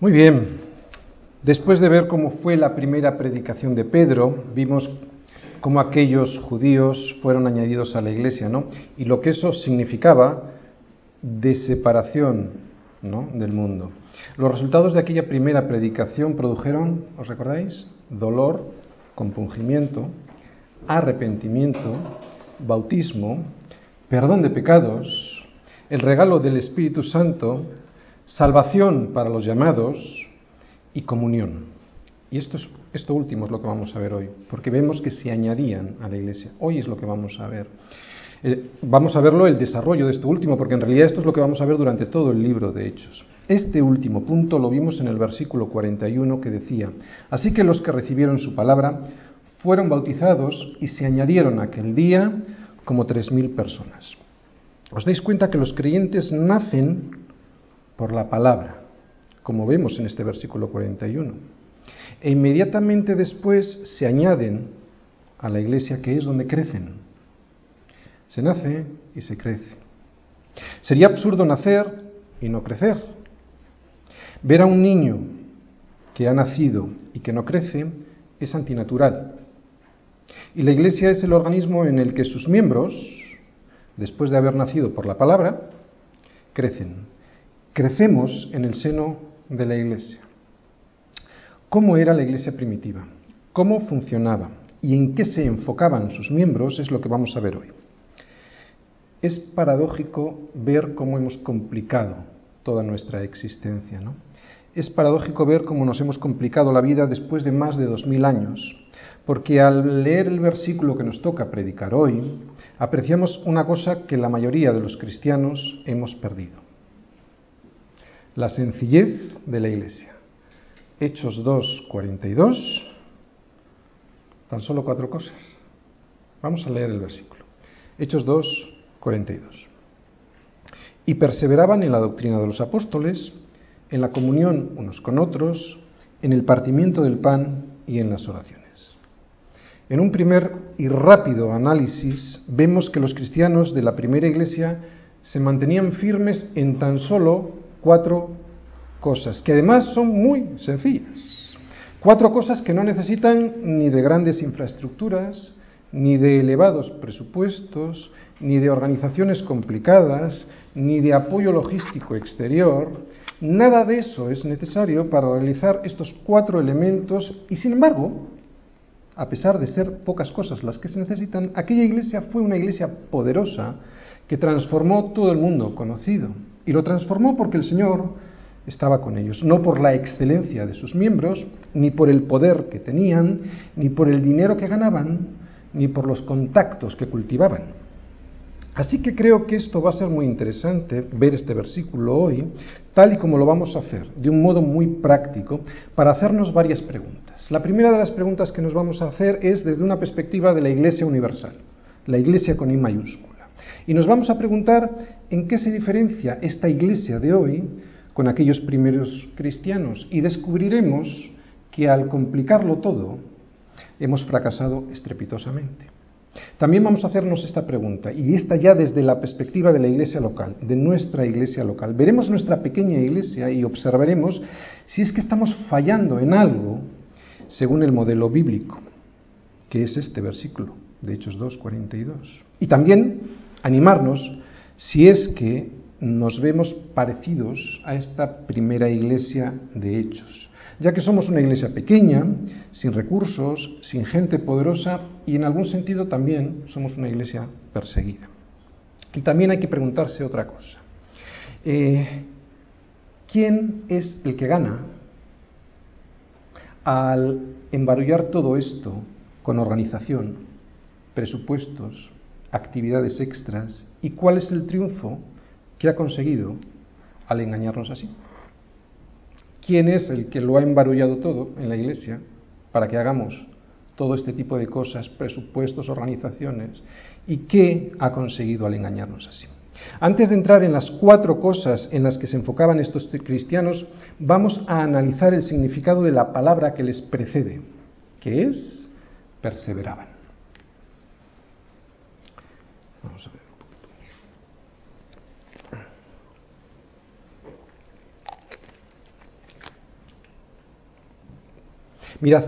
Muy bien, después de ver cómo fue la primera predicación de Pedro, vimos cómo aquellos judíos fueron añadidos a la iglesia, ¿no? Y lo que eso significaba de separación ¿no? del mundo. Los resultados de aquella primera predicación produjeron, ¿os recordáis? Dolor, compungimiento, arrepentimiento, bautismo, perdón de pecados, el regalo del Espíritu Santo, salvación para los llamados y comunión. Y esto, es, esto último es lo que vamos a ver hoy, porque vemos que se añadían a la iglesia. Hoy es lo que vamos a ver. Eh, vamos a verlo el desarrollo de esto último, porque en realidad esto es lo que vamos a ver durante todo el libro de Hechos. Este último punto lo vimos en el versículo 41 que decía, así que los que recibieron su palabra fueron bautizados y se añadieron aquel día como tres mil personas. ¿Os dais cuenta que los creyentes nacen por la palabra, como vemos en este versículo 41. E inmediatamente después se añaden a la iglesia que es donde crecen. Se nace y se crece. Sería absurdo nacer y no crecer. Ver a un niño que ha nacido y que no crece es antinatural. Y la iglesia es el organismo en el que sus miembros, después de haber nacido por la palabra, crecen crecemos en el seno de la iglesia. ¿Cómo era la iglesia primitiva? ¿Cómo funcionaba? ¿Y en qué se enfocaban sus miembros? Es lo que vamos a ver hoy. Es paradójico ver cómo hemos complicado toda nuestra existencia, ¿no? Es paradójico ver cómo nos hemos complicado la vida después de más de dos mil años, porque al leer el versículo que nos toca predicar hoy, apreciamos una cosa que la mayoría de los cristianos hemos perdido la sencillez de la iglesia. Hechos 2, 42, tan solo cuatro cosas. Vamos a leer el versículo. Hechos 2, 42. Y perseveraban en la doctrina de los apóstoles, en la comunión unos con otros, en el partimiento del pan y en las oraciones. En un primer y rápido análisis vemos que los cristianos de la primera iglesia se mantenían firmes en tan solo cuatro cosas, que además son muy sencillas. Cuatro cosas que no necesitan ni de grandes infraestructuras, ni de elevados presupuestos, ni de organizaciones complicadas, ni de apoyo logístico exterior. Nada de eso es necesario para realizar estos cuatro elementos y, sin embargo, a pesar de ser pocas cosas las que se necesitan, aquella iglesia fue una iglesia poderosa que transformó todo el mundo conocido. Y lo transformó porque el Señor estaba con ellos, no por la excelencia de sus miembros, ni por el poder que tenían, ni por el dinero que ganaban, ni por los contactos que cultivaban. Así que creo que esto va a ser muy interesante ver este versículo hoy, tal y como lo vamos a hacer, de un modo muy práctico, para hacernos varias preguntas. La primera de las preguntas que nos vamos a hacer es desde una perspectiva de la Iglesia Universal, la Iglesia con I mayúscula. Y nos vamos a preguntar en qué se diferencia esta Iglesia de hoy con aquellos primeros cristianos y descubriremos que al complicarlo todo hemos fracasado estrepitosamente. También vamos a hacernos esta pregunta, y esta ya desde la perspectiva de la iglesia local, de nuestra iglesia local. Veremos nuestra pequeña iglesia y observaremos si es que estamos fallando en algo según el modelo bíblico, que es este versículo de Hechos 2, 42. Y también animarnos si es que nos vemos parecidos a esta primera iglesia de hechos, ya que somos una iglesia pequeña, sin recursos, sin gente poderosa y en algún sentido también somos una iglesia perseguida. Y también hay que preguntarse otra cosa. Eh, ¿Quién es el que gana al embarullar todo esto con organización, presupuestos, actividades extras y cuál es el triunfo que ha conseguido al engañarnos así. ¿Quién es el que lo ha embarullado todo en la iglesia para que hagamos todo este tipo de cosas, presupuestos, organizaciones? ¿Y qué ha conseguido al engañarnos así? Antes de entrar en las cuatro cosas en las que se enfocaban estos cristianos, vamos a analizar el significado de la palabra que les precede, que es perseveraban. Vamos a ver. Mirad,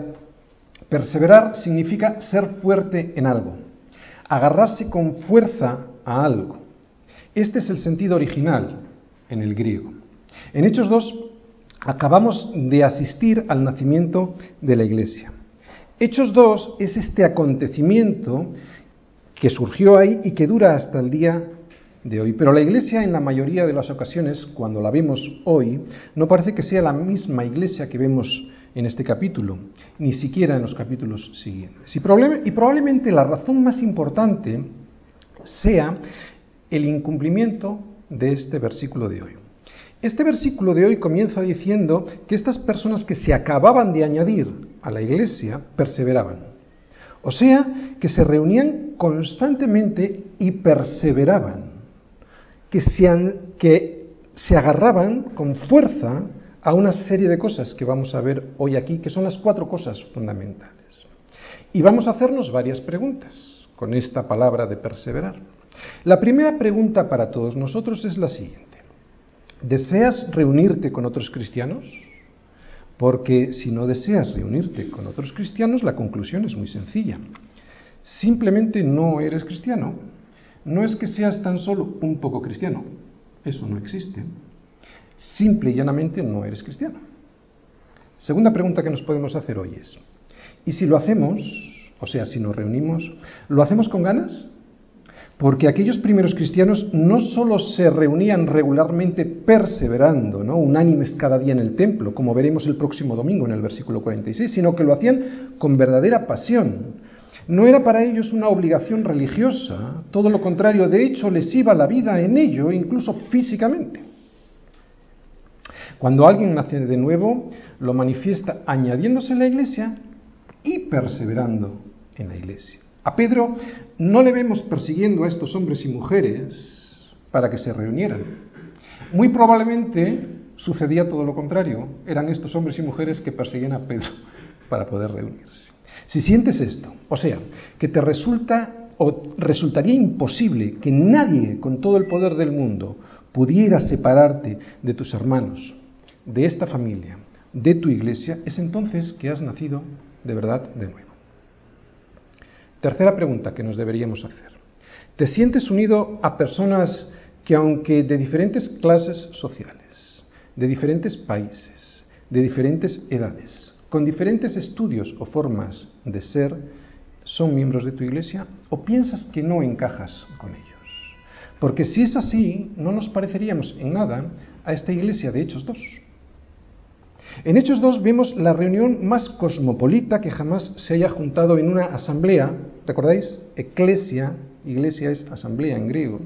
perseverar significa ser fuerte en algo, agarrarse con fuerza a algo. Este es el sentido original en el griego. En Hechos 2 acabamos de asistir al nacimiento de la iglesia. Hechos 2 es este acontecimiento que surgió ahí y que dura hasta el día de hoy. Pero la iglesia en la mayoría de las ocasiones, cuando la vemos hoy, no parece que sea la misma iglesia que vemos en este capítulo, ni siquiera en los capítulos siguientes. Y, probablemente la razón más importante sea el incumplimiento de este versículo de hoy. Este versículo de hoy comienza diciendo que estas personas que se acababan de añadir a la iglesia perseveraban. O sea, que se reunían constantemente y perseveraban, que se, que se agarraban con fuerza a una serie de cosas que vamos a ver hoy aquí, que son las cuatro cosas fundamentales. Y vamos a hacernos varias preguntas con esta palabra de perseverar. La primera pregunta para todos nosotros es la siguiente. ¿Deseas reunirte con otros cristianos? Porque si no deseas reunirte con otros cristianos, la conclusión es muy sencilla. Simplemente no eres cristiano. No es que seas tan solo un poco cristiano. Eso no existe. Simple y llanamente no eres cristiano. Segunda pregunta que nos podemos hacer hoy es, ¿y si lo hacemos, o sea, si nos reunimos, ¿lo hacemos con ganas? Porque aquellos primeros cristianos no solo se reunían regularmente perseverando, ¿no? unánimes cada día en el templo, como veremos el próximo domingo en el versículo 46, sino que lo hacían con verdadera pasión. No era para ellos una obligación religiosa, todo lo contrario, de hecho les iba la vida en ello, incluso físicamente. Cuando alguien nace de nuevo, lo manifiesta añadiéndose en la iglesia y perseverando en la iglesia. A Pedro no le vemos persiguiendo a estos hombres y mujeres para que se reunieran. Muy probablemente sucedía todo lo contrario. Eran estos hombres y mujeres que perseguían a Pedro para poder reunirse. Si sientes esto, o sea, que te resulta o resultaría imposible que nadie con todo el poder del mundo pudiera separarte de tus hermanos, de esta familia, de tu iglesia, es entonces que has nacido de verdad de nuevo. Tercera pregunta que nos deberíamos hacer. ¿Te sientes unido a personas que aunque de diferentes clases sociales, de diferentes países, de diferentes edades, con diferentes estudios o formas de ser, son miembros de tu iglesia? ¿O piensas que no encajas con ellos? Porque si es así, no nos pareceríamos en nada a esta iglesia de Hechos 2. En Hechos 2 vemos la reunión más cosmopolita que jamás se haya juntado en una asamblea. ¿Recordáis? Eclesia, iglesia es asamblea en griego.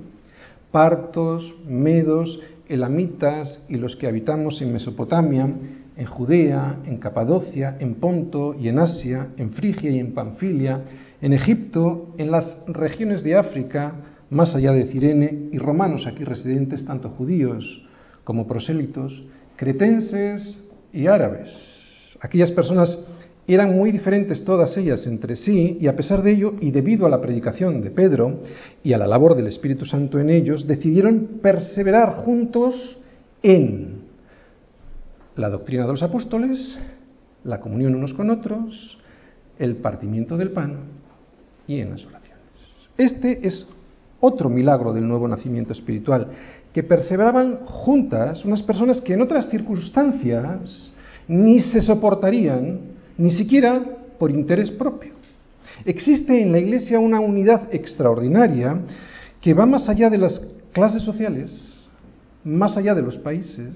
Partos, medos, elamitas y los que habitamos en Mesopotamia, en Judea, en Capadocia, en Ponto y en Asia, en Frigia y en Panfilia, en Egipto, en las regiones de África, más allá de Cirene, y romanos aquí residentes, tanto judíos como prosélitos, cretenses, y árabes. Aquellas personas eran muy diferentes todas ellas entre sí y a pesar de ello y debido a la predicación de Pedro y a la labor del Espíritu Santo en ellos, decidieron perseverar juntos en la doctrina de los apóstoles, la comunión unos con otros, el partimiento del pan y en las oraciones. Este es otro milagro del nuevo nacimiento espiritual, que perseveraban juntas unas personas que en otras circunstancias ni se soportarían, ni siquiera por interés propio. Existe en la Iglesia una unidad extraordinaria que va más allá de las clases sociales, más allá de los países,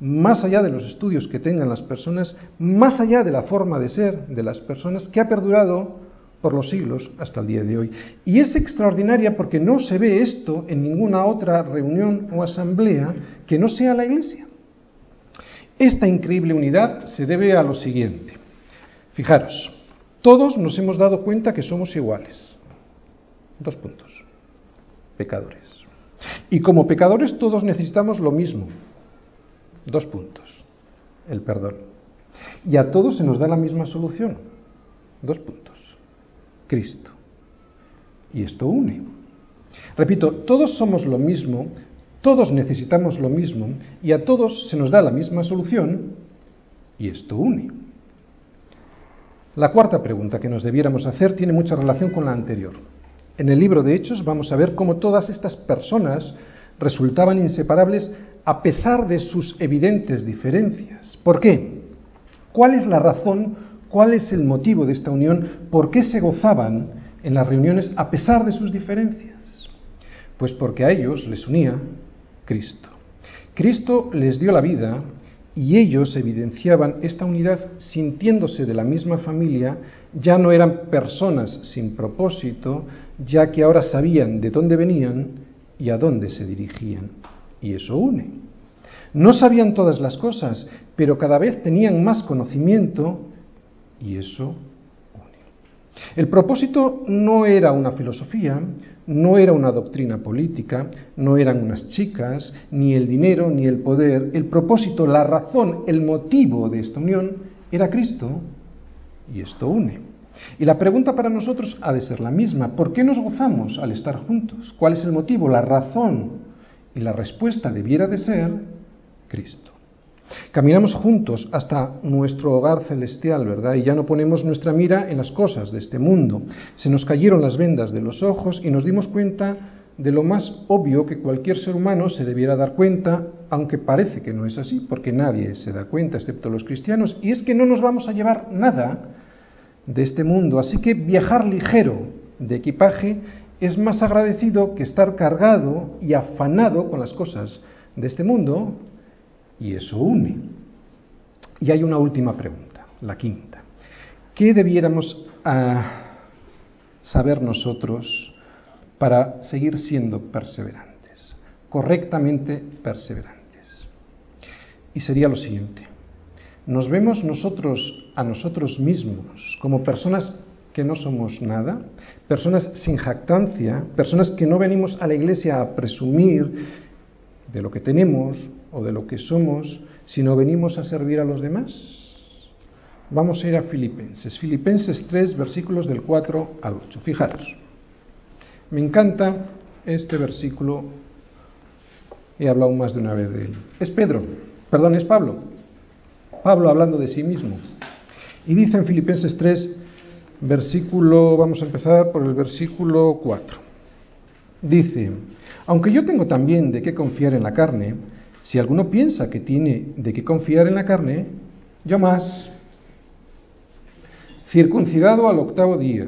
más allá de los estudios que tengan las personas, más allá de la forma de ser de las personas, que ha perdurado por los siglos hasta el día de hoy. Y es extraordinaria porque no se ve esto en ninguna otra reunión o asamblea que no sea la Iglesia. Esta increíble unidad se debe a lo siguiente. Fijaros, todos nos hemos dado cuenta que somos iguales. Dos puntos. Pecadores. Y como pecadores todos necesitamos lo mismo. Dos puntos. El perdón. Y a todos se nos da la misma solución. Dos puntos. Cristo. Y esto une. Repito, todos somos lo mismo, todos necesitamos lo mismo y a todos se nos da la misma solución y esto une. La cuarta pregunta que nos debiéramos hacer tiene mucha relación con la anterior. En el libro de Hechos vamos a ver cómo todas estas personas resultaban inseparables a pesar de sus evidentes diferencias. ¿Por qué? ¿Cuál es la razón, cuál es el motivo de esta unión? ¿Por qué se gozaban en las reuniones a pesar de sus diferencias? Pues porque a ellos les unía Cristo. Cristo les dio la vida y ellos evidenciaban esta unidad sintiéndose de la misma familia, ya no eran personas sin propósito, ya que ahora sabían de dónde venían y a dónde se dirigían. Y eso une. No sabían todas las cosas, pero cada vez tenían más conocimiento y eso une. El propósito no era una filosofía, no era una doctrina política, no eran unas chicas, ni el dinero, ni el poder. El propósito, la razón, el motivo de esta unión era Cristo y esto une. Y la pregunta para nosotros ha de ser la misma. ¿Por qué nos gozamos al estar juntos? ¿Cuál es el motivo, la razón? Y la respuesta debiera de ser Cristo. Caminamos juntos hasta nuestro hogar celestial, ¿verdad? Y ya no ponemos nuestra mira en las cosas de este mundo. Se nos cayeron las vendas de los ojos y nos dimos cuenta de lo más obvio que cualquier ser humano se debiera dar cuenta, aunque parece que no es así, porque nadie se da cuenta, excepto los cristianos, y es que no nos vamos a llevar nada de este mundo. Así que viajar ligero de equipaje es más agradecido que estar cargado y afanado con las cosas de este mundo, y eso une. Y hay una última pregunta, la quinta. ¿Qué debiéramos ah, saber nosotros para seguir siendo perseverantes? Correctamente perseverantes. Y sería lo siguiente. Nos vemos nosotros a nosotros mismos como personas que no somos nada, personas sin jactancia, personas que no venimos a la iglesia a presumir de lo que tenemos o de lo que somos, sino venimos a servir a los demás? Vamos a ir a Filipenses. Filipenses 3, versículos del 4 al 8. Fijaros, me encanta este versículo, he hablado más de una vez de él. Es Pedro, perdón, es Pablo. Pablo hablando de sí mismo. Y dice en Filipenses 3, versículo, vamos a empezar por el versículo 4. Dice, aunque yo tengo también de qué confiar en la carne, si alguno piensa que tiene de qué confiar en la carne, yo más. Circuncidado al octavo día,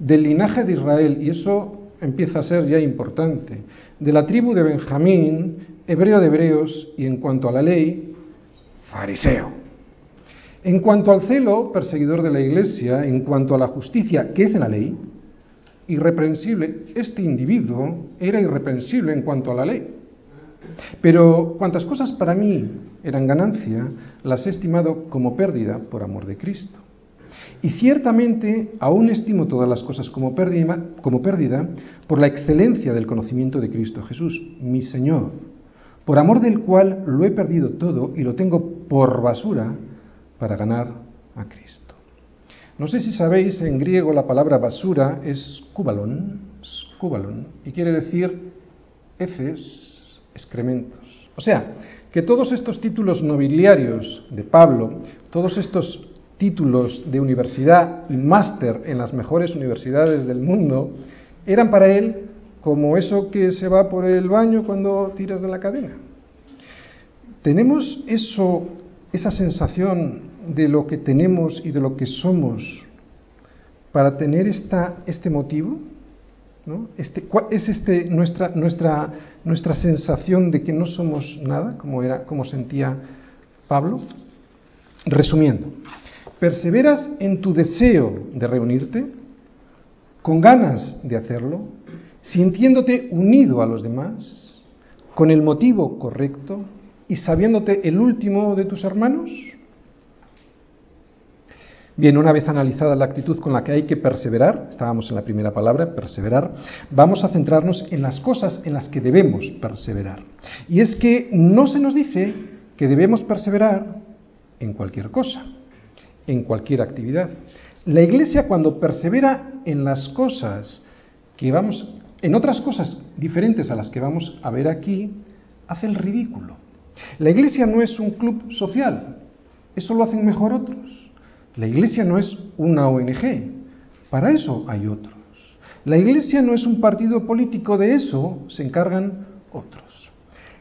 del linaje de Israel, y eso empieza a ser ya importante, de la tribu de Benjamín, hebreo de hebreos, y en cuanto a la ley, fariseo. En cuanto al celo, perseguidor de la iglesia, en cuanto a la justicia, que es en la ley, irreprensible, este individuo era irreprensible en cuanto a la ley. Pero cuantas cosas para mí eran ganancia, las he estimado como pérdida por amor de Cristo. Y ciertamente aún estimo todas las cosas como pérdida, por la excelencia del conocimiento de Cristo Jesús, mi Señor, por amor del cual lo he perdido todo y lo tengo por basura para ganar a Cristo. No sé si sabéis, en griego la palabra basura es kubalon, y quiere decir heces, excrementos. O sea, que todos estos títulos nobiliarios de Pablo, todos estos títulos de universidad y máster en las mejores universidades del mundo, eran para él como eso que se va por el baño cuando tiras de la cadena. ¿Tenemos eso, esa sensación de lo que tenemos y de lo que somos para tener esta, este motivo? Este, ¿Es este nuestra, nuestra, nuestra sensación de que no somos nada, como, era, como sentía Pablo? Resumiendo, ¿perseveras en tu deseo de reunirte? ¿Con ganas de hacerlo? ¿Sintiéndote unido a los demás? ¿Con el motivo correcto? ¿Y sabiéndote el último de tus hermanos? Bien, una vez analizada la actitud con la que hay que perseverar, estábamos en la primera palabra, perseverar, vamos a centrarnos en las cosas en las que debemos perseverar. Y es que no se nos dice que debemos perseverar en cualquier cosa, en cualquier actividad. La Iglesia cuando persevera en las cosas que vamos, en otras cosas diferentes a las que vamos a ver aquí, hace el ridículo. La Iglesia no es un club social, eso lo hacen mejor otros. La iglesia no es una ONG, para eso hay otros. La iglesia no es un partido político, de eso se encargan otros.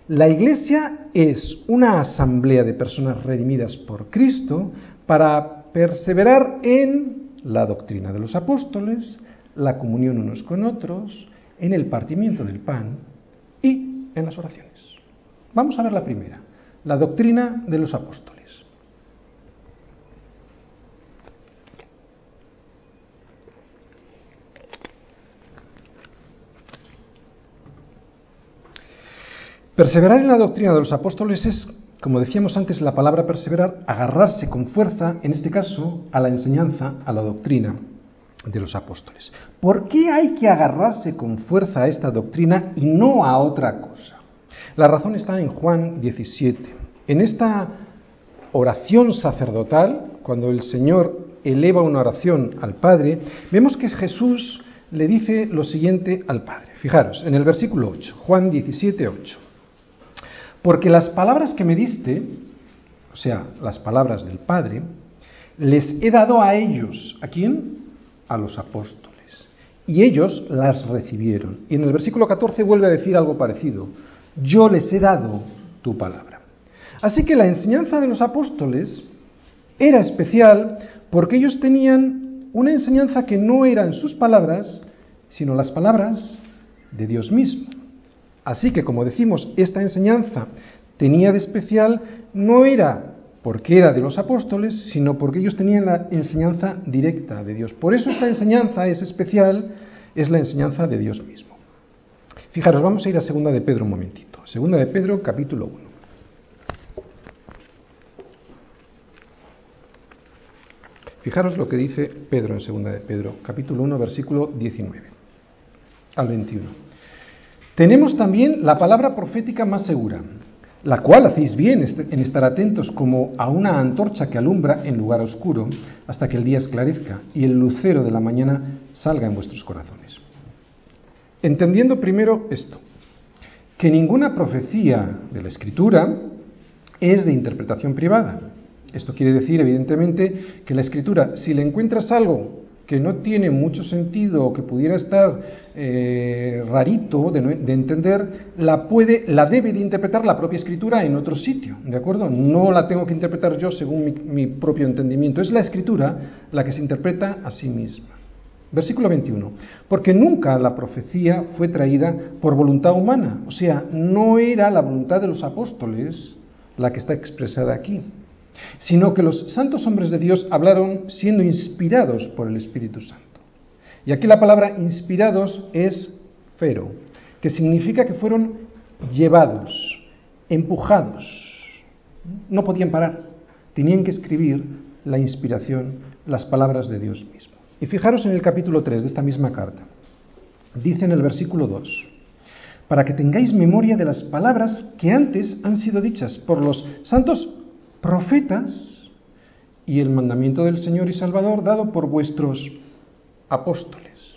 La iglesia es una asamblea de personas redimidas por Cristo para perseverar en la doctrina de los apóstoles, la comunión unos con otros, en el partimiento del pan y en las oraciones. Vamos a ver la primera, la doctrina de los apóstoles. Perseverar en la doctrina de los apóstoles es, como decíamos antes, la palabra perseverar, agarrarse con fuerza, en este caso, a la enseñanza, a la doctrina de los apóstoles. ¿Por qué hay que agarrarse con fuerza a esta doctrina y no a otra cosa? La razón está en Juan 17. En esta oración sacerdotal, cuando el Señor eleva una oración al Padre, vemos que Jesús le dice lo siguiente al Padre. Fijaros, en el versículo 8, Juan 17, 8. Porque las palabras que me diste, o sea, las palabras del Padre, les he dado a ellos. ¿A quién? A los apóstoles. Y ellos las recibieron. Y en el versículo 14 vuelve a decir algo parecido. Yo les he dado tu palabra. Así que la enseñanza de los apóstoles era especial porque ellos tenían una enseñanza que no eran sus palabras, sino las palabras de Dios mismo. Así que, como decimos, esta enseñanza tenía de especial no era porque era de los apóstoles, sino porque ellos tenían la enseñanza directa de Dios. Por eso esta enseñanza es especial, es la enseñanza de Dios mismo. Fijaros, vamos a ir a Segunda de Pedro un momentito. Segunda de Pedro, capítulo 1. Fijaros lo que dice Pedro en Segunda de Pedro, capítulo 1, versículo 19 al 21. Tenemos también la palabra profética más segura, la cual hacéis bien en estar atentos como a una antorcha que alumbra en lugar oscuro hasta que el día esclarezca y el lucero de la mañana salga en vuestros corazones. Entendiendo primero esto, que ninguna profecía de la Escritura es de interpretación privada. Esto quiere decir, evidentemente, que la Escritura, si le encuentras algo que no tiene mucho sentido o que pudiera estar eh, rarito de, entender, la puede, la debe de interpretar la propia escritura en otro sitio, ¿de acuerdo? No la tengo que interpretar yo según mi, mi propio entendimiento. Es la escritura la que se interpreta a sí misma. Versículo 21. Porque nunca la profecía fue traída por voluntad humana, o sea, no era la voluntad de los apóstoles la que está expresada aquí sino que los santos hombres de Dios hablaron siendo inspirados por el Espíritu Santo. Y aquí la palabra inspirados es fero, que significa que fueron llevados, empujados. No podían parar, tenían que escribir la inspiración, las palabras de Dios mismo. Y fijaros en el capítulo 3 de esta misma carta. Dice en el versículo 2, para que tengáis memoria de las palabras que antes han sido dichas por los santos profetas y el mandamiento del Señor y Salvador dado por vuestros apóstoles.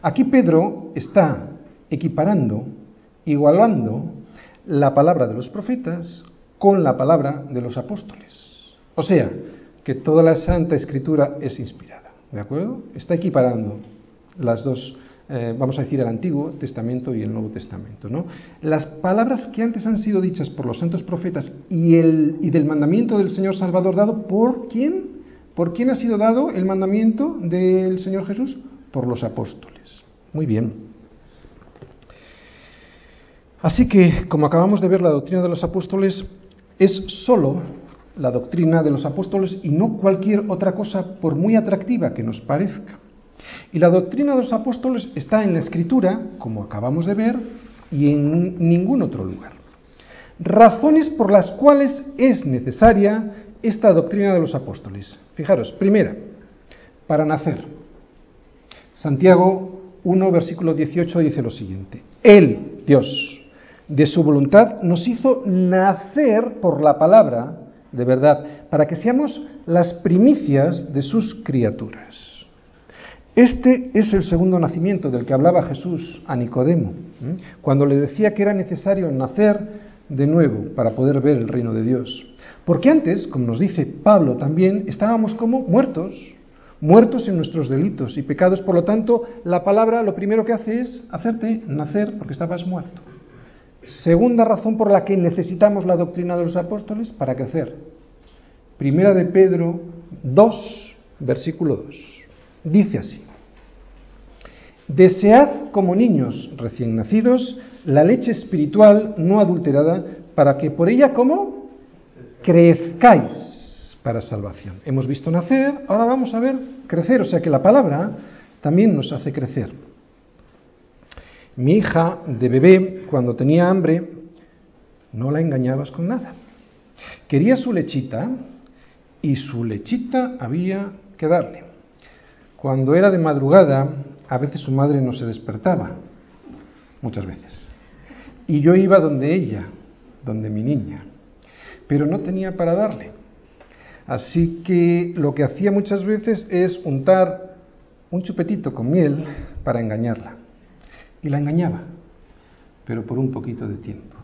Aquí Pedro está equiparando, igualando la palabra de los profetas con la palabra de los apóstoles. O sea, que toda la Santa Escritura es inspirada. ¿De acuerdo? Está equiparando las dos eh, vamos a decir, el Antiguo Testamento y el Nuevo Testamento. ¿no? Las palabras que antes han sido dichas por los santos profetas y, el, y del mandamiento del Señor Salvador dado por quién? ¿Por quién ha sido dado el mandamiento del Señor Jesús? Por los apóstoles. Muy bien. Así que, como acabamos de ver, la doctrina de los apóstoles es sólo la doctrina de los apóstoles y no cualquier otra cosa, por muy atractiva que nos parezca. Y la doctrina de los apóstoles está en la escritura, como acabamos de ver, y en ningún otro lugar. Razones por las cuales es necesaria esta doctrina de los apóstoles. Fijaros, primera, para nacer. Santiago 1, versículo 18 dice lo siguiente. Él, Dios, de su voluntad nos hizo nacer por la palabra de verdad, para que seamos las primicias de sus criaturas. Este es el segundo nacimiento del que hablaba Jesús a Nicodemo, cuando le decía que era necesario nacer de nuevo para poder ver el reino de Dios. Porque antes, como nos dice Pablo también, estábamos como muertos, muertos en nuestros delitos y pecados. Por lo tanto, la palabra lo primero que hace es hacerte nacer porque estabas muerto. Segunda razón por la que necesitamos la doctrina de los apóstoles para crecer. Primera de Pedro 2, versículo 2. Dice así. Desead como niños recién nacidos la leche espiritual no adulterada para que por ella como crezcáis para salvación. Hemos visto nacer, ahora vamos a ver crecer, o sea que la palabra también nos hace crecer. Mi hija de bebé, cuando tenía hambre, no la engañabas con nada. Quería su lechita y su lechita había que darle. Cuando era de madrugada, a veces su madre no se despertaba, muchas veces. Y yo iba donde ella, donde mi niña, pero no tenía para darle. Así que lo que hacía muchas veces es untar un chupetito con miel para engañarla y la engañaba, pero por un poquito de tiempo.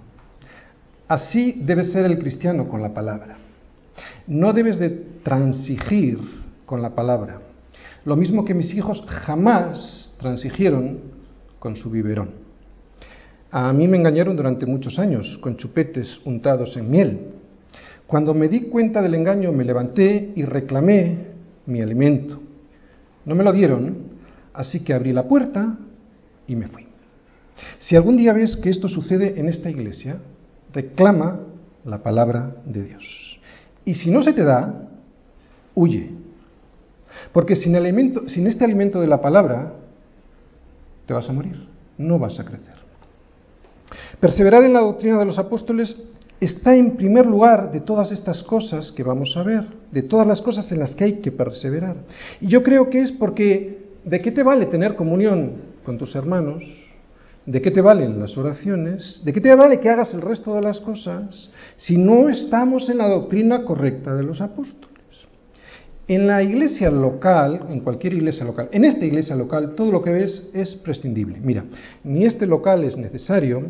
Así debe ser el cristiano con la palabra. No debes de transigir con la palabra. Lo mismo que mis hijos jamás transigieron con su biberón. A mí me engañaron durante muchos años con chupetes untados en miel. Cuando me di cuenta del engaño me levanté y reclamé mi alimento. No me lo dieron, así que abrí la puerta y me fui. Si algún día ves que esto sucede en esta iglesia, reclama la palabra de Dios. Y si no se te da, huye. Porque sin, este alimento de la palabra, te vas a morir, no vas a crecer. Perseverar en la doctrina de los apóstoles está en primer lugar de todas estas cosas que vamos a ver, de todas las cosas en las que hay que perseverar. Y yo creo que es porque, ¿de qué te vale tener comunión con tus hermanos ¿De qué te valen las oraciones? ¿De qué te vale que hagas el resto de las cosas si no estamos en la doctrina correcta de los apóstoles? En la iglesia local, en cualquier iglesia local, en esta iglesia local, todo lo que ves es prescindible. Mira, ni este local es necesario,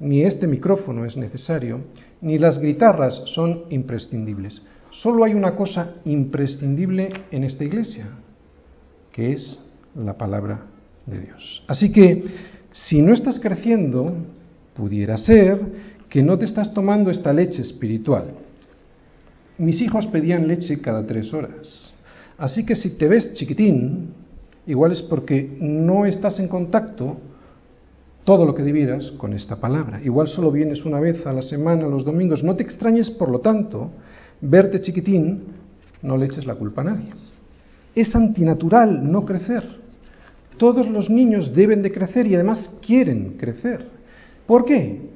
ni este micrófono es necesario, ni las guitarras son imprescindibles. Solo hay una cosa imprescindible en esta iglesia, que es la palabra de Dios. Así que si no estás creciendo, pudiera ser que no te estás tomando esta leche espiritual. Mis hijos pedían leche cada tres horas. Así que si te ves chiquitín, igual es porque no estás en contacto todo lo que debieras con esta palabra. Igual solo vienes una vez a la semana, los domingos. No te extrañes, por lo tanto, verte chiquitín, no le eches la culpa a nadie. Es antinatural no crecer. Todos los niños deben de crecer y además quieren crecer. ¿Por qué?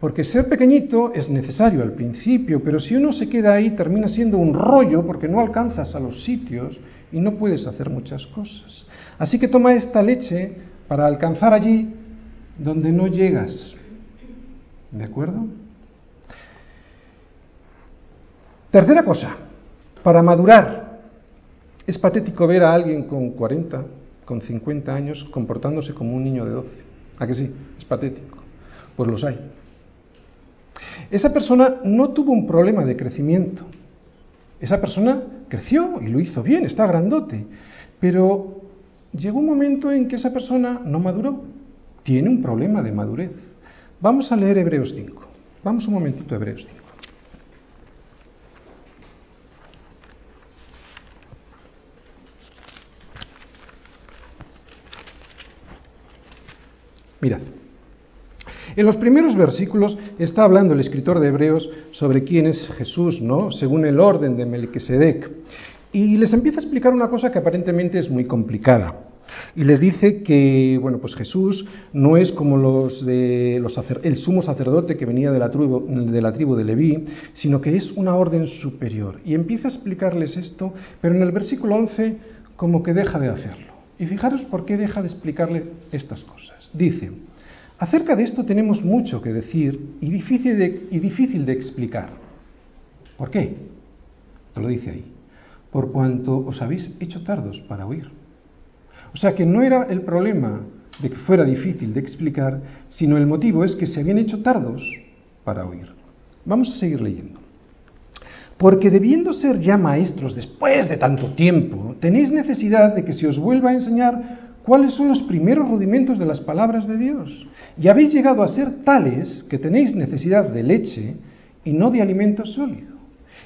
Porque ser pequeñito es necesario al principio, pero si uno se queda ahí termina siendo un rollo porque no alcanzas a los sitios y no puedes hacer muchas cosas. Así que toma esta leche para alcanzar allí donde no llegas. ¿De acuerdo? Tercera cosa, para madurar. Es patético ver a alguien con 40, con 50 años comportándose como un niño de 12. ¿A que sí? Es patético. Pues los hay. Esa persona no tuvo un problema de crecimiento. Esa persona creció y lo hizo bien, está grandote. Pero llegó un momento en que esa persona no maduró. Tiene un problema de madurez. Vamos a leer Hebreos 5. Vamos un momentito a Hebreos 5. Mirad. En los primeros versículos está hablando el escritor de Hebreos sobre quién es Jesús, ¿no? Según el orden de Melquisedec. Y les empieza a explicar una cosa que aparentemente es muy complicada. Y les dice que, bueno, pues Jesús no es como los de los el sumo sacerdote que venía de la, tribu, de la tribu de Leví, sino que es una orden superior. Y empieza a explicarles esto, pero en el versículo 11 como que deja de hacerlo. Y fijaros por qué deja de explicarle estas cosas. Dice, acerca de esto tenemos mucho que decir y difícil de, y difícil de explicar. ¿Por qué? Te lo dice ahí. Por cuanto os habéis hecho tardos para oír. O sea que no era el problema de que fuera difícil de explicar, sino el motivo es que se habían hecho tardos para oír. Vamos a seguir leyendo. Porque debiendo ser ya maestros después de tanto tiempo, tenéis necesidad de que se os vuelva a enseñar cuáles son los primeros rudimentos de las palabras de Dios. Y habéis llegado a ser tales que tenéis necesidad de leche y no de alimento sólido.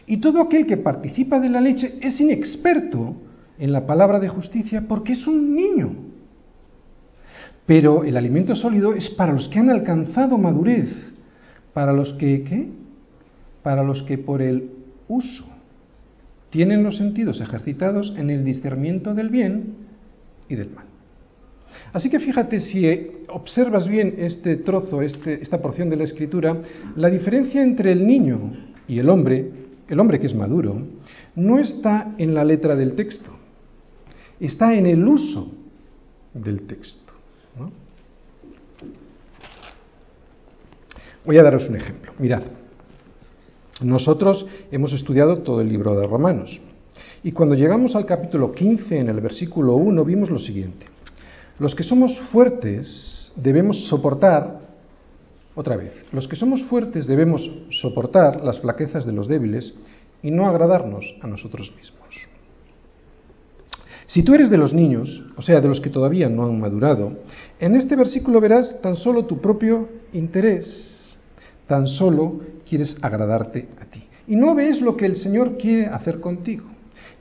Y todo aquel que participa de la leche es inexperto en la palabra de justicia porque es un niño. Pero el alimento sólido es para los que han alcanzado madurez, para los que, ¿qué? Para los que por el uso tienen los sentidos ejercitados en el discernimiento del bien y del mal. Así que fíjate, si observas bien este trozo, este, esta porción de la escritura, la diferencia entre el niño y el hombre, el hombre que es maduro, no está en la letra del texto, está en el uso del texto. Voy a daros un ejemplo. Mirad, nosotros hemos estudiado todo el libro de Romanos y cuando llegamos al capítulo 15, en el versículo 1, vimos lo siguiente. Los que somos fuertes debemos soportar, otra vez, los que somos fuertes debemos soportar las flaquezas de los débiles y no agradarnos a nosotros mismos. Si tú eres de los niños, o sea, de los que todavía no han madurado, en este versículo verás tan solo tu propio interés, tan solo quieres agradarte a ti. Y no ves lo que el Señor quiere hacer contigo.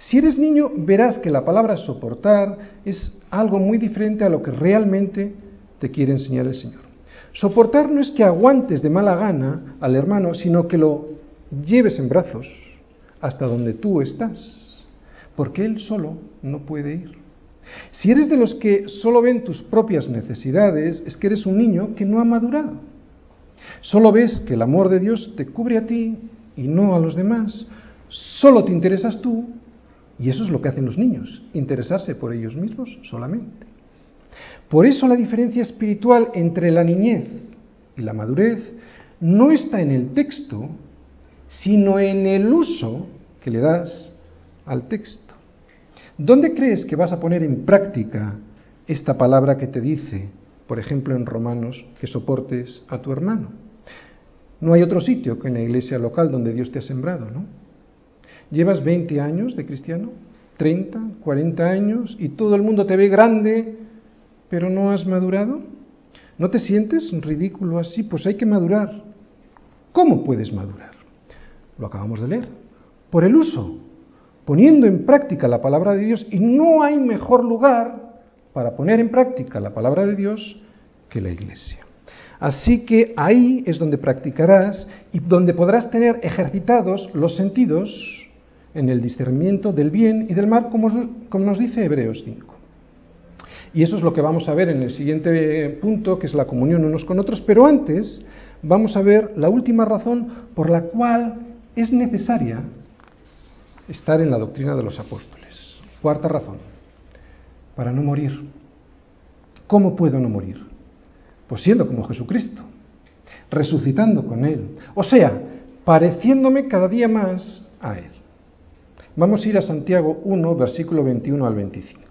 Si eres niño, verás que la palabra soportar es algo muy diferente a lo que realmente te quiere enseñar el Señor. Soportar no es que aguantes de mala gana al hermano, sino que lo lleves en brazos hasta donde tú estás, porque él solo no puede ir. Si eres de los que solo ven tus propias necesidades, es que eres un niño que no ha madurado. Solo ves que el amor de Dios te cubre a ti y no a los demás. Solo te interesas tú y eso es lo que hacen los niños, interesarse por ellos mismos solamente. Por eso la diferencia espiritual entre la niñez y la madurez no está en el texto, sino en el uso que le das al texto. ¿Dónde crees que vas a poner en práctica esta palabra que te dice, por ejemplo en Romanos, que soportes a tu hermano? No hay otro sitio que en la iglesia local donde Dios te ha sembrado, ¿no? ¿Llevas 20 años de cristiano? ¿30? ¿40 años? ¿Y todo el mundo te ve grande, pero no has madurado? ¿No te sientes ridículo así? Pues hay que madurar. ¿Cómo puedes madurar? Lo acabamos de leer. Por el uso, poniendo en práctica la palabra de Dios. Y no hay mejor lugar para poner en práctica la palabra de Dios que la iglesia. Así que ahí es donde practicarás y donde podrás tener ejercitados los sentidos en el discernimiento del bien y del mal, como, nos dice Hebreos 5. Y eso es lo que vamos a ver en el siguiente punto, que es la comunión unos con otros, pero antes vamos a ver la última razón por la cual es necesaria estar en la doctrina de los apóstoles. Cuarta razón, para no morir. ¿Cómo puedo no morir? Pues siendo como Jesucristo, resucitando con Él, o sea, pareciéndome cada día más a Él. Vamos a ir a Santiago 1, versículo 21 al 25.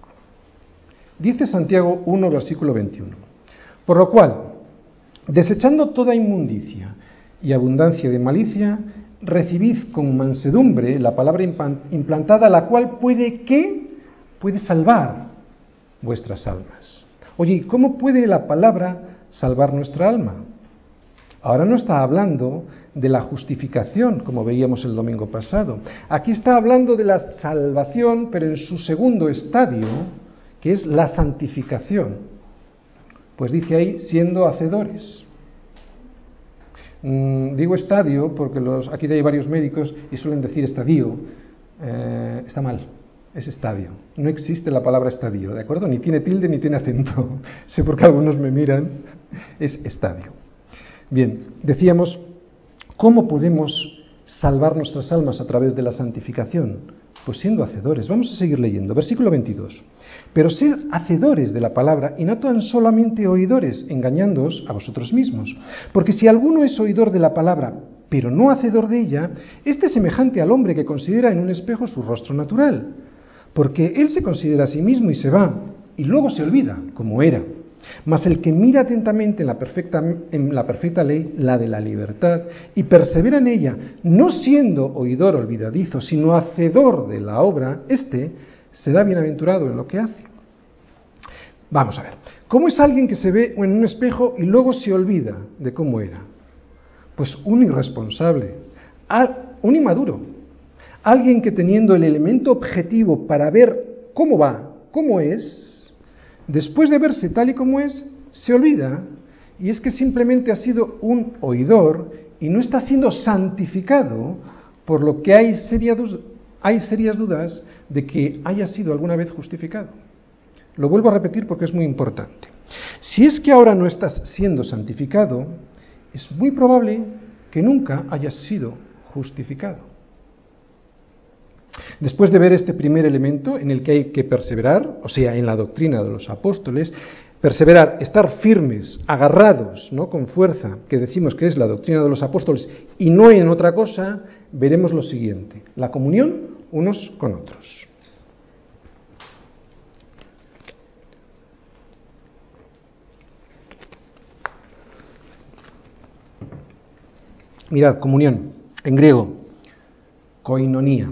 Dice Santiago 1, versículo 21. Por lo cual, desechando toda inmundicia y abundancia de malicia, recibid con mansedumbre la palabra implantada, la cual puede que puede salvar vuestras almas. Oye, ¿cómo puede la palabra salvar nuestra alma? Ahora no está hablando de la justificación, como veíamos el domingo pasado. Aquí está hablando de la salvación, pero en su segundo estadio, que es la santificación. Pues dice ahí, siendo hacedores. Mm, digo estadio porque los, aquí hay varios médicos y suelen decir estadio. Eh, está mal, es estadio. No existe la palabra estadio, ¿de acuerdo? Ni tiene tilde ni tiene acento. sé por qué algunos me miran. Es estadio. Bien, decíamos, ¿cómo podemos salvar nuestras almas a través de la santificación? Pues siendo hacedores. Vamos a seguir leyendo. Versículo 22. Pero ser hacedores de la palabra y no tan solamente oidores, engañándoos a vosotros mismos. Porque si alguno es oidor de la palabra, pero no hacedor de ella, este es semejante al hombre que considera en un espejo su rostro natural. Porque él se considera a sí mismo y se va, y luego se olvida, como era. Mas el que mira atentamente en la, perfecta, en la perfecta ley, la de la libertad, y persevera en ella, no siendo oidor olvidadizo, sino hacedor de la obra, éste será bienaventurado en lo que hace. Vamos a ver, ¿cómo es alguien que se ve en un espejo y luego se olvida de cómo era? Pues un irresponsable, un inmaduro, alguien que teniendo el elemento objetivo para ver cómo va, cómo es, después de verse tal y como es, se olvida y es que simplemente ha sido un oidor y no está siendo santificado, por lo que hay, hay serias dudas de que haya sido alguna vez justificado. Lo vuelvo a repetir porque es muy importante. Si es que ahora no estás siendo santificado, es muy probable que nunca hayas sido justificado. Después de ver este primer elemento en el que hay que perseverar, o sea, en la doctrina de los apóstoles, perseverar, estar firmes, agarrados, ¿no? con fuerza, que decimos que es la doctrina de los apóstoles, y no en otra cosa, veremos lo siguiente, la comunión unos con otros. Mirad, comunión, en griego, koinonía.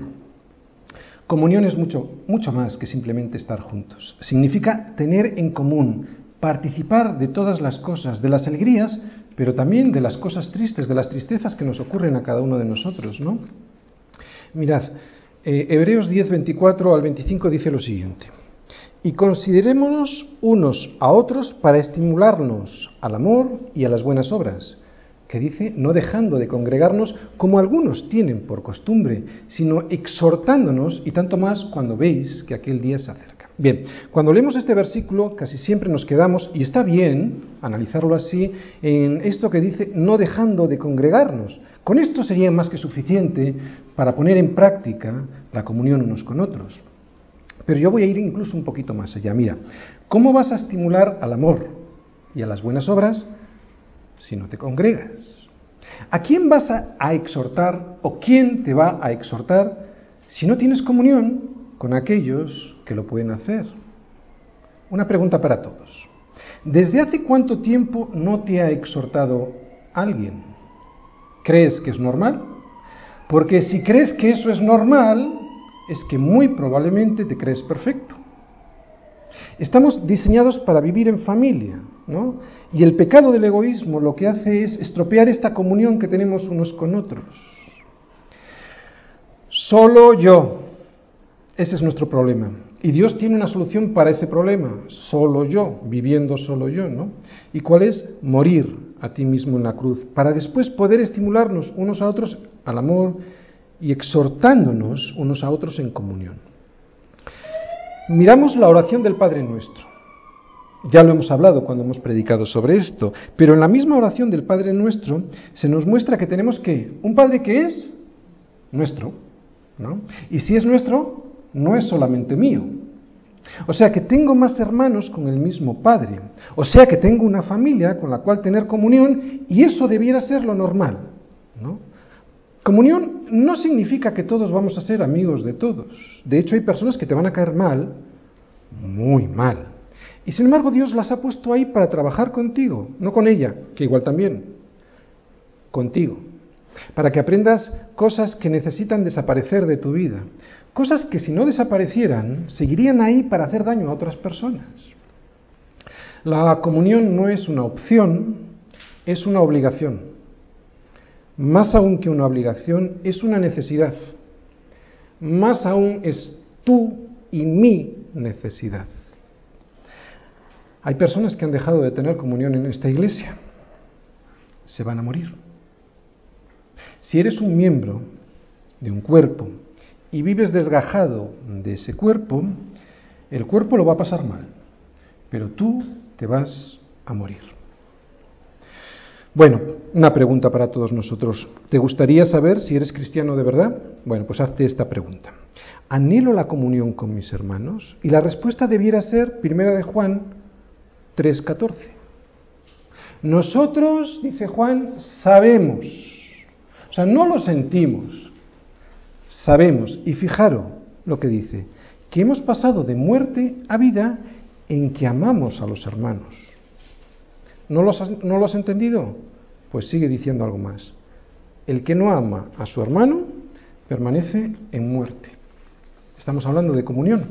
Comunión es mucho, mucho más que simplemente estar juntos. Significa tener en común, participar de todas las cosas, de las alegrías, pero también de las cosas tristes, de las tristezas que nos ocurren a cada uno de nosotros, ¿no? Mirad, eh, Hebreos 10, 24 al 25 dice lo siguiente. Y considerémonos unos a otros para estimularnos al amor y a las buenas obras que dice, no dejando de congregarnos como algunos tienen por costumbre, sino exhortándonos y tanto más cuando veis que aquel día se acerca. Bien, cuando leemos este versículo casi siempre nos quedamos, y está bien analizarlo así, en esto que dice, no dejando de congregarnos. Con esto sería más que suficiente para poner en práctica la comunión unos con otros. Pero yo voy a ir incluso un poquito más allá. Mira, ¿cómo vas a estimular al amor y a las buenas obras? Si no te congregas? ¿A quién vas a, exhortar o quién te va a exhortar si no tienes comunión con aquellos que lo pueden hacer? Una pregunta para todos. ¿Desde hace cuánto tiempo no te ha exhortado alguien? ¿Crees que es normal? Porque si crees que eso es normal, es que muy probablemente te crees perfecto. Estamos diseñados para vivir en familia, ¿no? Y el pecado del egoísmo lo que hace es estropear esta comunión que tenemos unos con otros. Solo yo. Ese es nuestro problema. Y Dios tiene una solución para ese problema. Solo yo, viviendo solo yo, ¿no? ¿Y cuál es? Morir a ti mismo en la cruz, para después poder estimularnos unos a otros al amor y exhortándonos unos a otros en comunión. Miramos la oración del Padre Nuestro. Ya lo hemos hablado cuando hemos predicado sobre esto, pero en la misma oración del Padre Nuestro se nos muestra que tenemos que un Padre que es nuestro, ¿no? Y si es nuestro, no es solamente mío. O sea que tengo más hermanos con el mismo Padre. O sea que tengo una familia con la cual tener comunión y eso debiera ser lo normal, ¿no? Comunión no significa que todos vamos a ser amigos de todos. De hecho, hay personas que te van a caer mal, muy mal. Y sin embargo Dios las ha puesto ahí para trabajar contigo, no con ella, que igual también, contigo, para que aprendas cosas que necesitan desaparecer de tu vida, cosas que si no desaparecieran seguirían ahí para hacer daño a otras personas. La comunión no es una opción, es una obligación. Más aún que una obligación, es una necesidad. Más aún es tú y mi necesidad. Hay personas que han dejado de tener comunión en esta iglesia. Se van a morir. Si eres un miembro de un cuerpo y vives desgajado de ese cuerpo, el cuerpo lo va a pasar mal, pero tú te vas a morir. Bueno, una pregunta para todos nosotros. ¿Te gustaría saber si eres cristiano de verdad? Bueno, pues hazte esta pregunta. ¿Anhelo la comunión con mis hermanos? Y la respuesta debiera ser, primera de Juan 3.14. Nosotros, dice Juan, sabemos, o sea, no lo sentimos, sabemos, y fijaros lo que dice, que hemos pasado de muerte a vida en que amamos a los hermanos. ¿No, ¿No lo has entendido? Pues sigue diciendo algo más. El que no ama a su hermano permanece en muerte. Estamos hablando de comunión.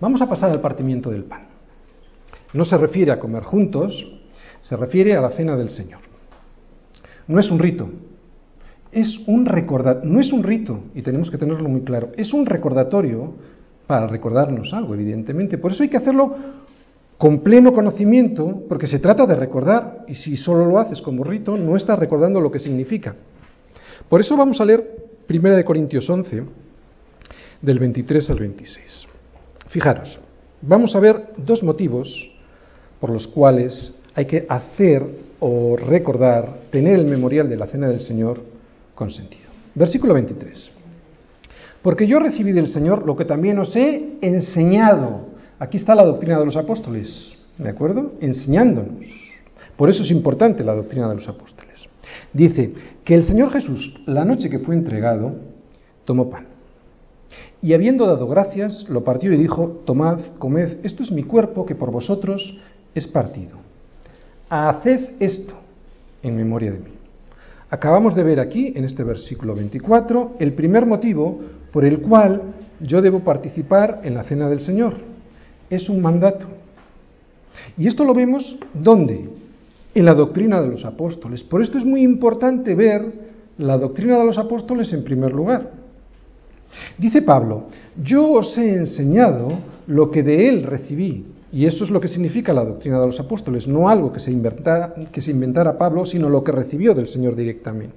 Vamos a pasar al partimiento del pan. No se refiere a comer juntos, se refiere a la cena del Señor. No es un rito, es un recordatorio, no es un rito, y tenemos que tenerlo muy claro, es un recordatorio para recordarnos algo, evidentemente. Por eso hay que hacerlo con pleno conocimiento, porque se trata de recordar, y si solo lo haces como rito, no estás recordando lo que significa. Por eso vamos a leer 1 Corintios 11, del 23 al 26. Fijaros, vamos a ver dos motivos por los cuales hay que hacer o recordar, tener el memorial de la Cena del Señor con sentido. Versículo 23. Porque yo recibí del Señor lo que también os he enseñado. Aquí está la doctrina de los apóstoles, ¿de acuerdo? Enseñándonos. Por eso es importante la doctrina de los apóstoles. Dice que el Señor Jesús, la noche que fue entregado, tomó pan. Y habiendo dado gracias, lo partió y dijo, tomad, comed, esto es mi cuerpo que por vosotros es partido. Haced esto en memoria de mí. Acabamos de ver aquí, en este versículo 24, el primer motivo por el cual yo debo participar en la cena del Señor. Es un mandato. Y esto lo vemos ¿dónde? En la doctrina de los apóstoles. Por esto es muy importante ver la doctrina de los apóstoles en primer lugar. Dice Pablo, yo os he enseñado lo que de él recibí. Y eso es lo que significa la doctrina de los apóstoles, no algo que se, inventara, que se inventara Pablo, sino lo que recibió del Señor directamente.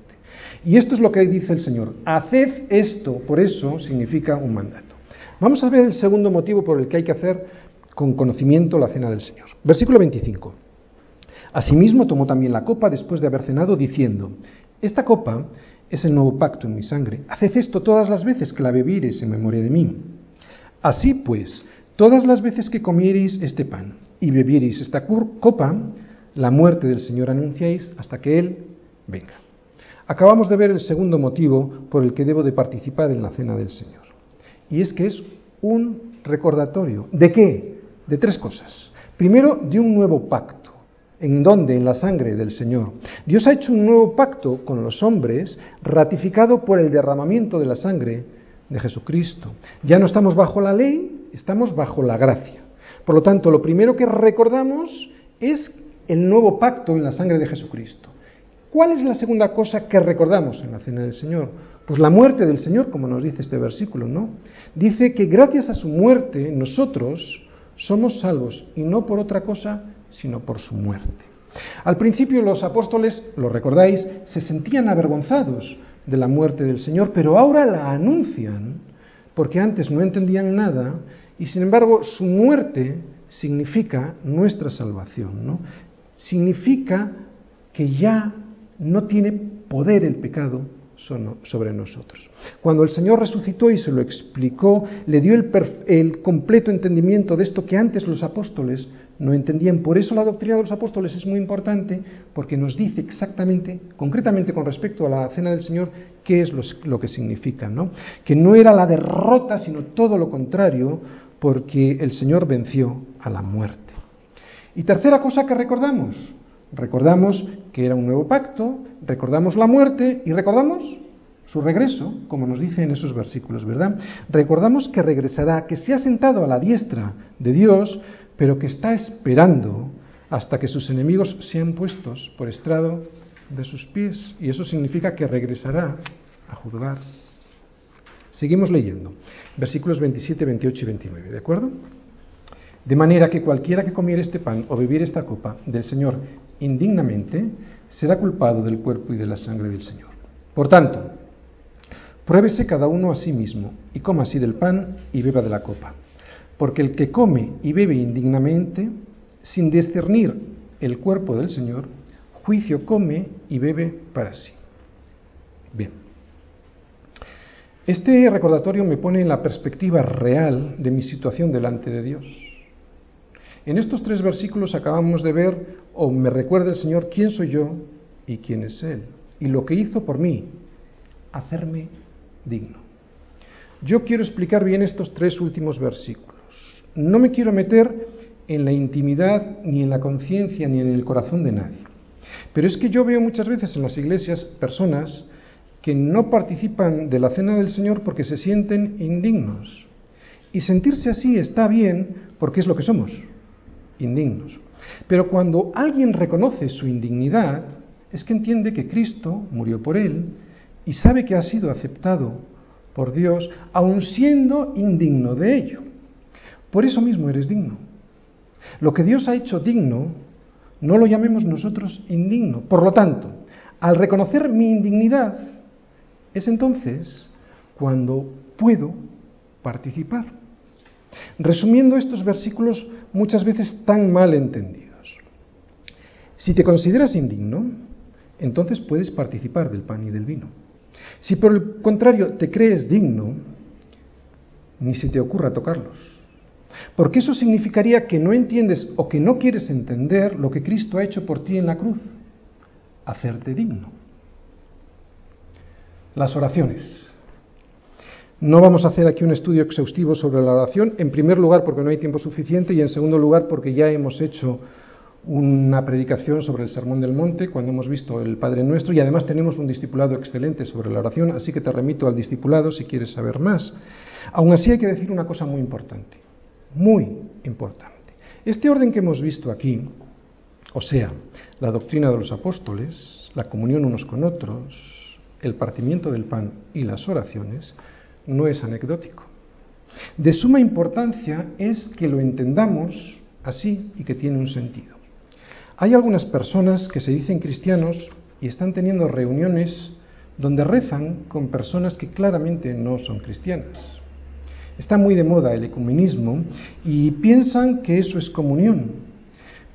Y esto es lo que dice el Señor, haced esto, por eso significa un mandato. Vamos a ver el segundo motivo por el que hay que hacer con conocimiento la cena del Señor. Versículo 25. Asimismo tomó también la copa después de haber cenado, diciendo, esta copa es el nuevo pacto en mi sangre. Haced esto todas las veces que la bebiereis en memoria de mí. Así pues, Todas las veces que comiereis este pan y bebiereis esta copa, la muerte del Señor anunciáis hasta que Él venga. Acabamos de ver el segundo motivo por el que debo de participar en la cena del Señor. Y es que es un recordatorio. ¿De qué? De tres cosas. Primero, de un nuevo pacto. ¿En dónde? En la sangre del Señor. Dios ha hecho un nuevo pacto con los hombres, ratificado por el derramamiento de la sangre de Jesucristo. Ya no estamos bajo la ley, estamos bajo la gracia. Por lo tanto, lo primero que recordamos es el nuevo pacto en la sangre de Jesucristo. ¿Cuál es la segunda cosa que recordamos en la cena del Señor? Pues la muerte del Señor, como nos dice este versículo, ¿no? Dice que gracias a su muerte nosotros somos salvos y no por otra cosa, sino por su muerte. Al principio los apóstoles, lo recordáis, se sentían avergonzados de la muerte del Señor, pero ahora la anuncian porque antes no entendían nada y sin embargo su muerte significa nuestra salvación, ¿no? Significa que ya no tiene poder el pecado sobre nosotros. Cuando el Señor resucitó y se lo explicó, le dio el, el, completo entendimiento de esto que antes los apóstoles no entendían. Por eso la doctrina de los apóstoles es muy importante, porque nos dice exactamente, concretamente con respecto a la cena del Señor, qué es lo, que significa, ¿no? Que no era la derrota, sino todo lo contrario, porque el Señor venció a la muerte. Y tercera cosa que recordamos, recordamos que era un nuevo pacto, recordamos la muerte y recordamos su regreso, como nos dice en esos versículos, ¿verdad? Recordamos que regresará, que se ha sentado a la diestra de Dios, pero que está esperando hasta que sus enemigos sean puestos por estrado de sus pies, y eso significa que regresará a juzgar. Seguimos leyendo, versículos 27, 28 y 29, ¿de acuerdo? De manera que cualquiera que comiere este pan o bebiere esta copa del Señor indignamente, será culpado del cuerpo y de la sangre del Señor. Por tanto, pruébese cada uno a sí mismo y coma así del pan y beba de la copa. Porque el que come y bebe indignamente, sin discernir el cuerpo del Señor, juicio come y bebe para sí. Bien. Este recordatorio me pone en la perspectiva real de mi situación delante de Dios. En estos tres versículos acabamos de ver, o me recuerda el Señor, quién soy yo y quién es Él, y lo que hizo por mí, hacerme digno. Yo quiero explicar bien estos tres últimos versículos. No me quiero meter en la intimidad, ni en la conciencia, ni en el corazón de nadie. Pero es que yo veo muchas veces en las iglesias personas que no participan de la cena del Señor porque se sienten indignos. Y sentirse así está bien porque es lo que somos, indignos. Pero cuando alguien reconoce su indignidad, es que entiende que Cristo murió por él y sabe que ha sido aceptado por Dios, aun siendo indigno de ello. Por eso mismo eres digno. Lo que Dios ha hecho digno, no lo llamemos nosotros indigno. Por lo tanto, al reconocer mi indignidad, es entonces cuando puedo participar. Resumiendo estos versículos muchas veces tan mal entendidos. Si te consideras indigno, entonces puedes participar del pan y del vino. Si por el contrario te crees digno, ni se te ocurra tocarlos. Porque eso significaría que no entiendes o que no quieres entender lo que Cristo ha hecho por ti en la cruz, hacerte digno. Las oraciones. No vamos a hacer aquí un estudio exhaustivo sobre la oración, en primer lugar porque no hay tiempo suficiente y en segundo lugar porque ya hemos hecho una predicación sobre el Sermón del Monte cuando hemos visto el Padre Nuestro y además tenemos un discipulado excelente sobre la oración, así que te remito al discipulado si quieres saber más. Aún así hay que decir una cosa muy importante, muy importante. Este orden que hemos visto aquí, o sea, la doctrina de los apóstoles, la comunión unos con otros, el partimiento del pan y las oraciones, no es anecdótico. De suma importancia es que lo entendamos así y que tiene un sentido. Hay algunas personas que se dicen cristianos y están teniendo reuniones donde rezan con personas que claramente no son cristianas. Está muy de moda el ecumenismo y piensan que eso es comunión.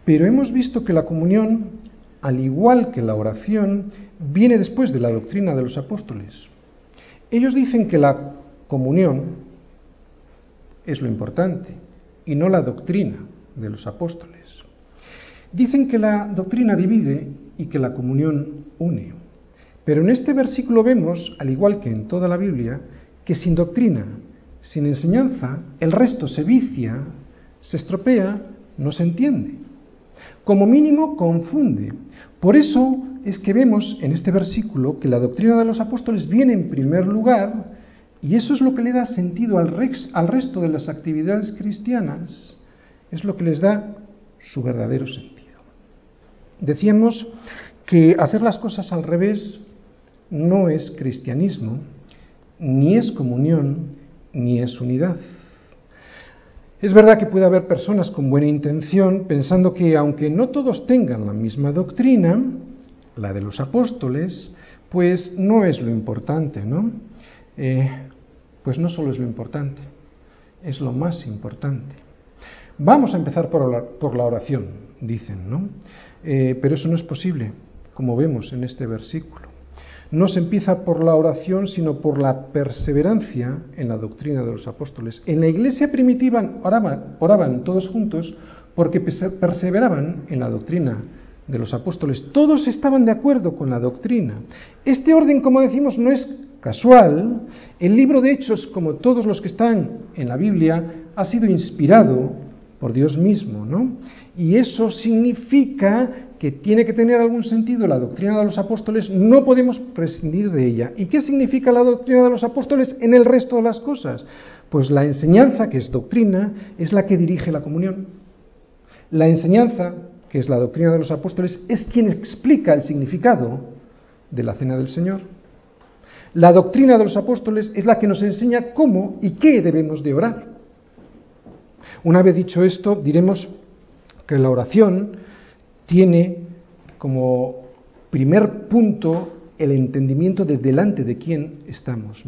Pero hemos visto que la comunión, al igual que la oración, viene después de la doctrina de los apóstoles. Ellos dicen que la comunión es lo importante y no la doctrina de los apóstoles. Dicen que la doctrina divide y que la comunión une. Pero en este versículo vemos, al igual que en toda la Biblia, que sin doctrina, sin enseñanza, el resto se vicia, se estropea, no se entiende. Como mínimo confunde. Por eso es que vemos en este versículo que la doctrina de los apóstoles viene en primer lugar y eso es lo que le da sentido al, al resto de las actividades cristianas, es lo que les da su verdadero sentido. Decíamos que hacer las cosas al revés no es cristianismo, ni es comunión, ni es unidad. Es verdad que puede haber personas con buena intención pensando que aunque no todos tengan la misma doctrina, la de los apóstoles, pues no es lo importante, ¿no? Eh, pues no solo es lo importante, es lo más importante. Vamos a empezar por la, por la oración, dicen, ¿no? Eh, pero eso no es posible, como vemos en este versículo. No se empieza por la oración, sino por la perseverancia en la doctrina de los apóstoles. En la iglesia primitiva oraban, oraban todos juntos porque perseveraban en la doctrina de los apóstoles. Todos estaban de acuerdo con la doctrina. Este orden, como decimos, no es casual. El libro de Hechos, como todos los que están en la Biblia, ha sido inspirado por Dios mismo, ¿no? Y eso significa que tiene que tener algún sentido la doctrina de los apóstoles, no podemos prescindir de ella. ¿Y qué significa la doctrina de los apóstoles en el resto de las cosas? Pues la enseñanza, que es doctrina, es la que dirige la comunión. La enseñanza, que es la doctrina de los apóstoles, es quien explica el significado de la cena del Señor. La doctrina de los apóstoles es la que nos enseña cómo y qué debemos de orar. Una vez dicho esto, diremos que la oración tiene como primer punto el entendimiento de delante de quién estamos.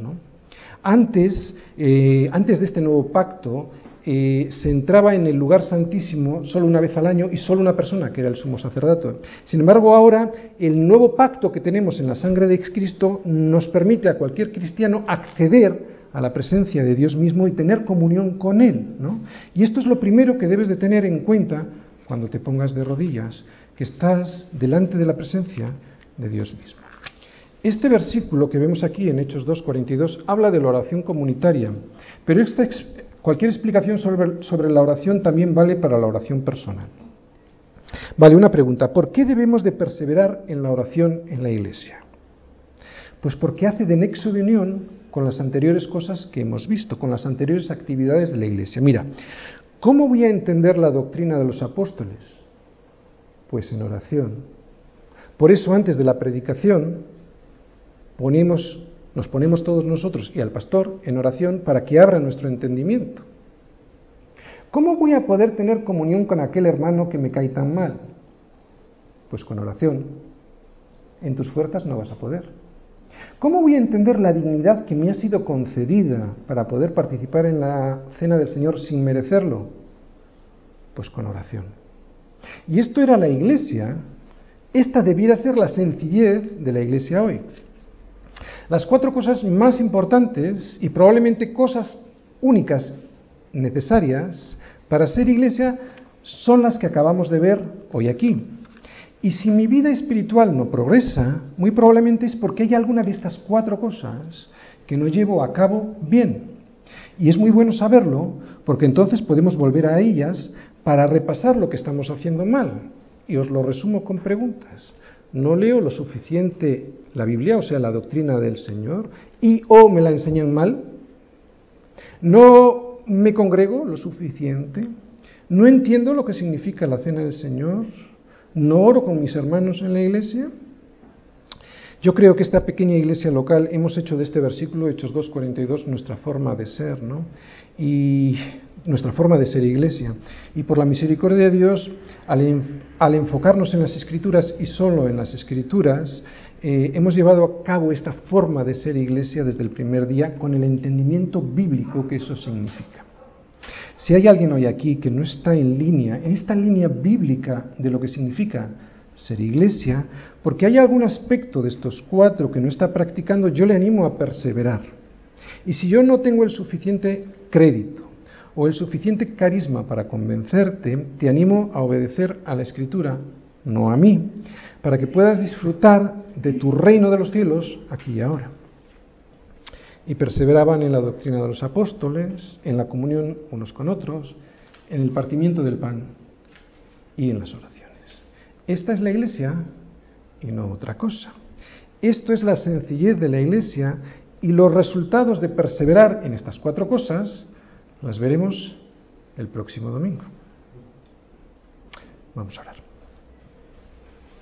Antes, eh, antes de este nuevo pacto, se entraba en el lugar santísimo solo una vez al año y solo una persona, que era el sumo sacerdote. Sin embargo, ahora el nuevo pacto que tenemos en la sangre de Cristo nos permite a cualquier cristiano acceder a la presencia de Dios mismo y tener comunión con Él. Y esto es lo primero que debes de tener en cuenta cuando te pongas de rodillas, que estás delante de la presencia de Dios mismo. Este versículo que vemos aquí en Hechos 2.42 habla de la oración comunitaria, pero esta Cualquier explicación sobre, sobre la oración también vale para la oración personal. Vale, una pregunta. ¿Por qué debemos de perseverar en la oración en la iglesia? Pues porque hace de nexo de unión con las anteriores cosas que hemos visto, con las anteriores actividades de la iglesia. Mira, ¿cómo voy a entender la doctrina de los apóstoles? Pues en oración. Por eso antes de la predicación ponemos, nos ponemos todos nosotros y al pastor en oración para que abra nuestro entendimiento. ¿Cómo voy a poder tener comunión con aquel hermano que me cae tan mal? Pues con oración. En tus fuerzas no vas a poder. ¿Cómo voy a entender la dignidad que me ha sido concedida para poder participar en la cena del Señor sin merecerlo? Pues con oración. Y esto era la iglesia. Esta debiera ser la sencillez de la iglesia hoy. Las cuatro cosas más importantes y probablemente cosas únicas necesarias para ser iglesia son las que acabamos de ver hoy aquí. Y si mi vida espiritual no progresa, muy probablemente es porque hay alguna de estas cuatro cosas que no llevo a cabo bien. Y es muy bueno saberlo porque entonces podemos volver a ellas para repasar lo que estamos haciendo mal. Y os lo resumo con preguntas. ¿No leo lo suficiente la Biblia, o sea, la doctrina del Señor? ¿Y o me la enseñan mal? ¿No me congrego lo suficiente, no entiendo lo que significa la cena del Señor, no oro con mis hermanos en la iglesia. Yo creo que esta pequeña iglesia local hemos hecho de este versículo, Hechos 2.42, nuestra forma de ser, ¿no? Y nuestra forma de ser iglesia. Y por la misericordia de Dios, al, enfocarnos en las escrituras y solo en las escrituras, eh, hemos llevado a cabo esta forma de ser iglesia desde el primer día con el entendimiento bíblico que eso significa. Si hay alguien hoy aquí que no está en línea, en esta línea bíblica de lo que significa ser iglesia, porque hay algún aspecto de estos cuatro que no está practicando, yo le animo a perseverar. Y si yo no tengo el suficiente crédito o el suficiente carisma para convencerte, te animo a obedecer a la escritura, no a mí, para que puedas disfrutar de tu reino de los cielos aquí y ahora. Y perseveraban en la doctrina de los apóstoles, en la comunión unos con otros, en el partimiento del pan y en las oraciones. Esta es la iglesia y no otra cosa. Esto es la sencillez de la iglesia y los resultados de perseverar en estas cuatro cosas las veremos el próximo domingo. Vamos a orar.